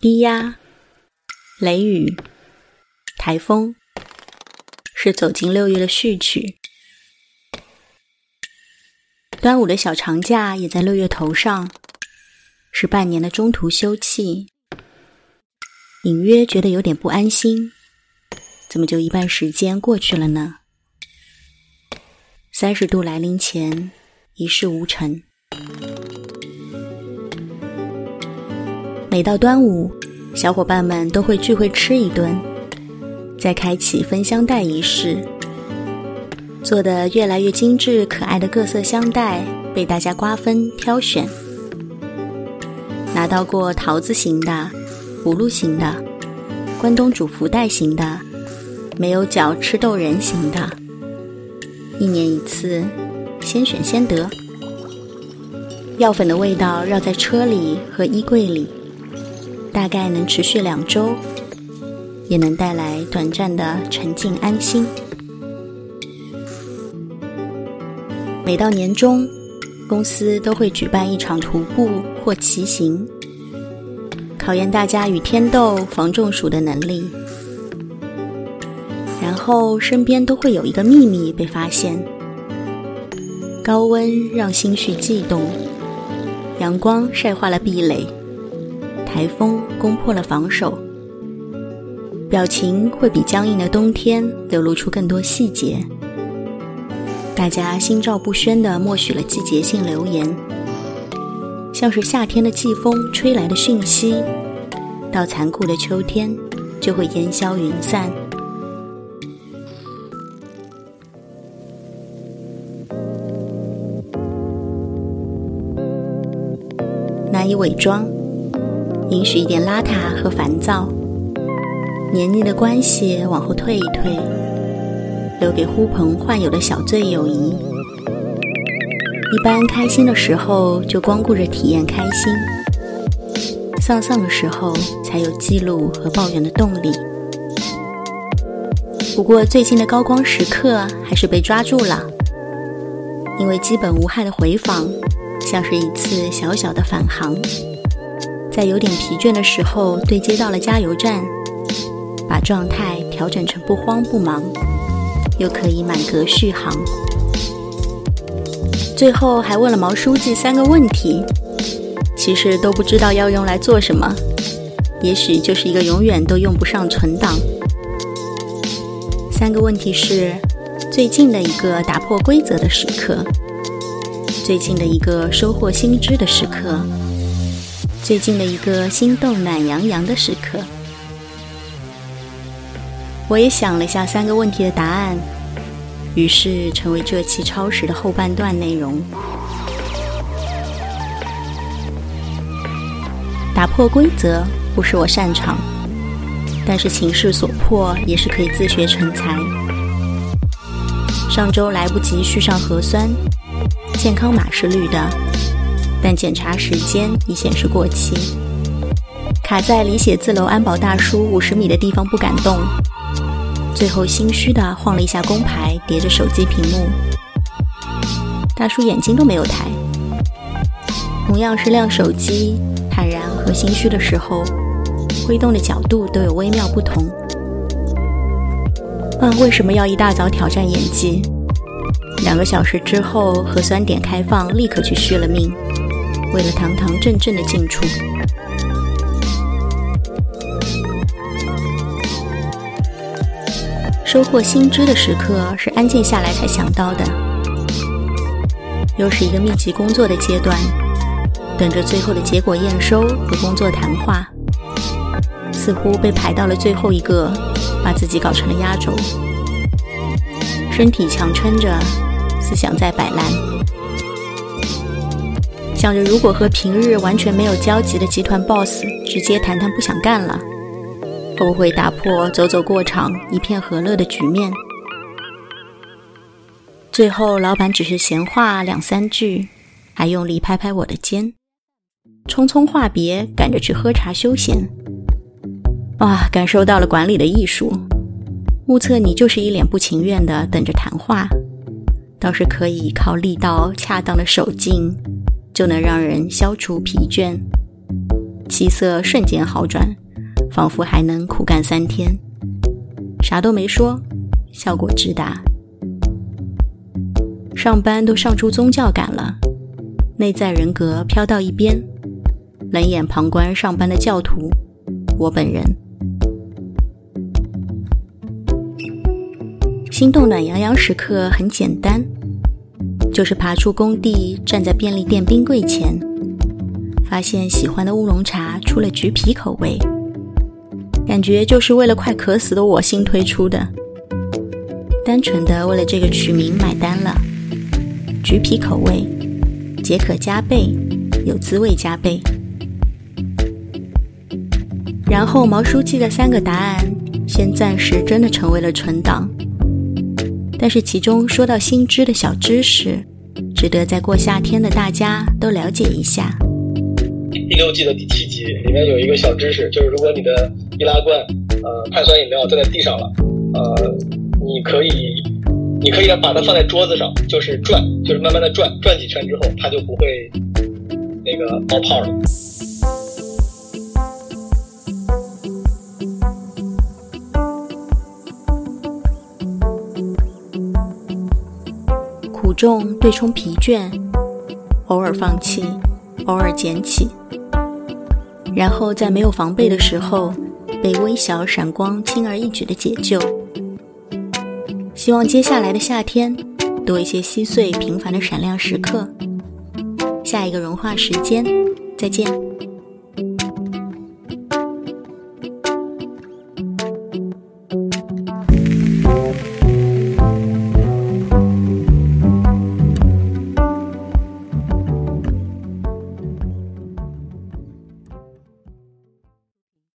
低压、雷雨、台风，是走进六月的序曲。端午的小长假也在六月头上，是半年的中途休憩。隐约觉得有点不安心，怎么就一半时间过去了呢？三十度来临前，一事无成。每到端午，小伙伴们都会聚会吃一顿，再开启分香袋仪式。做的越来越精致可爱的各色香袋被大家瓜分挑选，拿到过桃子型的。葫芦型的，关东煮福袋型的，没有脚吃豆人型的，一年一次，先选先得。药粉的味道绕在车里和衣柜里，大概能持续两周，也能带来短暂的沉静安心。每到年终，公司都会举办一场徒步或骑行。考验大家与天斗防中暑的能力，然后身边都会有一个秘密被发现。高温让心绪悸动，阳光晒化了壁垒，台风攻破了防守，表情会比僵硬的冬天流露出更多细节。大家心照不宣地默许了季节性留言。像是夏天的季风吹来的讯息，到残酷的秋天就会烟消云散。难以伪装，允许一点邋遢和烦躁，黏腻的关系往后退一退，留给呼朋唤友的小醉友谊。一般开心的时候就光顾着体验开心，丧丧的时候才有记录和抱怨的动力。不过最近的高光时刻还是被抓住了，因为基本无害的回访，像是一次小小的返航，在有点疲倦的时候对接到了加油站，把状态调整成不慌不忙，又可以满格续航。最后还问了毛书记三个问题，其实都不知道要用来做什么，也许就是一个永远都用不上存档。三个问题是：最近的一个打破规则的时刻，最近的一个收获新知的时刻，最近的一个心动暖洋洋的时刻。我也想了一下三个问题的答案。于是，成为这期超时的后半段内容。打破规则不是我擅长，但是情势所迫，也是可以自学成才。上周来不及续上核酸，健康码是绿的，但检查时间已显示过期，卡在离写字楼安保大叔五十米的地方不敢动。最后心虚的晃了一下工牌，叠着手机屏幕。大叔眼睛都没有抬。同样是亮手机，坦然和心虚的时候，挥动的角度都有微妙不同。问，为什么要一大早挑战演技？两个小时之后核酸点开放，立刻去续了命，为了堂堂正正的进出。收获新知的时刻是安静下来才想到的，又是一个密集工作的阶段，等着最后的结果验收和工作谈话，似乎被排到了最后一个，把自己搞成了压轴，身体强撑着，思想在摆烂，想着如果和平日完全没有交集的集团 boss 直接谈谈不想干了。会不会打破走走过场一片和乐的局面？最后，老板只是闲话两三句，还用力拍拍我的肩，匆匆话别，赶着去喝茶休闲。哇，感受到了管理的艺术。目测你就是一脸不情愿的等着谈话，倒是可以靠力道恰当的手劲，就能让人消除疲倦。气色瞬间好转，仿佛还能苦干三天。啥都没说，效果直达。上班都上出宗教感了，内在人格飘到一边，冷眼旁观上班的教徒，我本人。心动暖洋洋时刻很简单，就是爬出工地，站在便利店冰柜前，发现喜欢的乌龙茶出了橘皮口味，感觉就是为了快渴死的我新推出的，单纯的为了这个取名买单了。橘皮口味，解渴加倍，有滋味加倍。然后毛书记的三个答案，先暂时真的成为了存档。但是其中说到新知的小知识，值得在过夏天的大家都了解一下。第六季的第七集里面有一个小知识，就是如果你的易拉罐呃碳酸饮料掉在地上了，呃，你可以你可以把它放在桌子上，就是转，就是慢慢的转，转几圈之后，它就不会那个冒泡了。重对冲疲倦，偶尔放弃，偶尔捡起，然后在没有防备的时候，被微小闪光轻而易举的解救。希望接下来的夏天多一些稀碎平凡的闪亮时刻。下一个融化时间，再见。